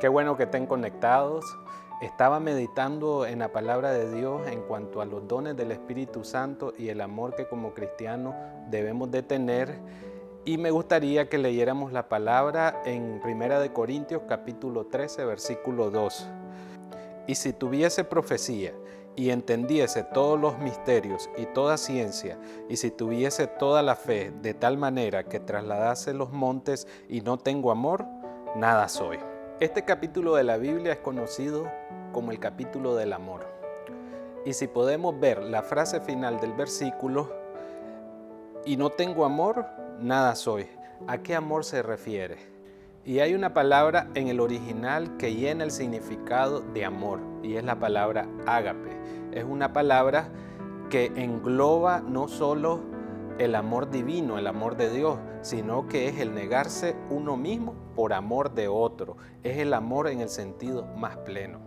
Qué bueno que estén conectados. Estaba meditando en la palabra de Dios en cuanto a los dones del Espíritu Santo y el amor que como cristianos debemos de tener. Y me gustaría que leyéramos la palabra en 1 de Corintios capítulo 13 versículo 2. Y si tuviese profecía y entendiese todos los misterios y toda ciencia, y si tuviese toda la fe de tal manera que trasladase los montes y no tengo amor, nada soy. Este capítulo de la Biblia es conocido como el capítulo del amor. Y si podemos ver la frase final del versículo, y no tengo amor, nada soy. ¿A qué amor se refiere? Y hay una palabra en el original que llena el significado de amor, y es la palabra ágape. Es una palabra que engloba no solo el amor divino, el amor de Dios, sino que es el negarse uno mismo por amor de otro. Es el amor en el sentido más pleno.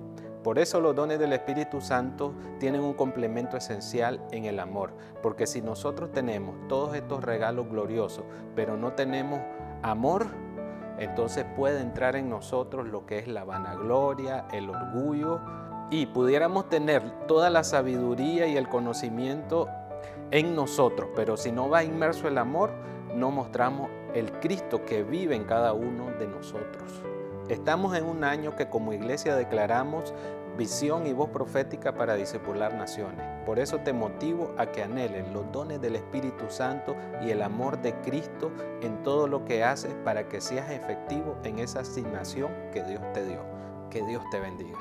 Por eso los dones del Espíritu Santo tienen un complemento esencial en el amor, porque si nosotros tenemos todos estos regalos gloriosos, pero no tenemos amor, entonces puede entrar en nosotros lo que es la vanagloria, el orgullo, y pudiéramos tener toda la sabiduría y el conocimiento en nosotros, pero si no va inmerso el amor, no mostramos el Cristo que vive en cada uno de nosotros. Estamos en un año que como iglesia declaramos visión y voz profética para discipular naciones. Por eso te motivo a que anhelen los dones del Espíritu Santo y el amor de Cristo en todo lo que haces para que seas efectivo en esa asignación que Dios te dio. Que Dios te bendiga.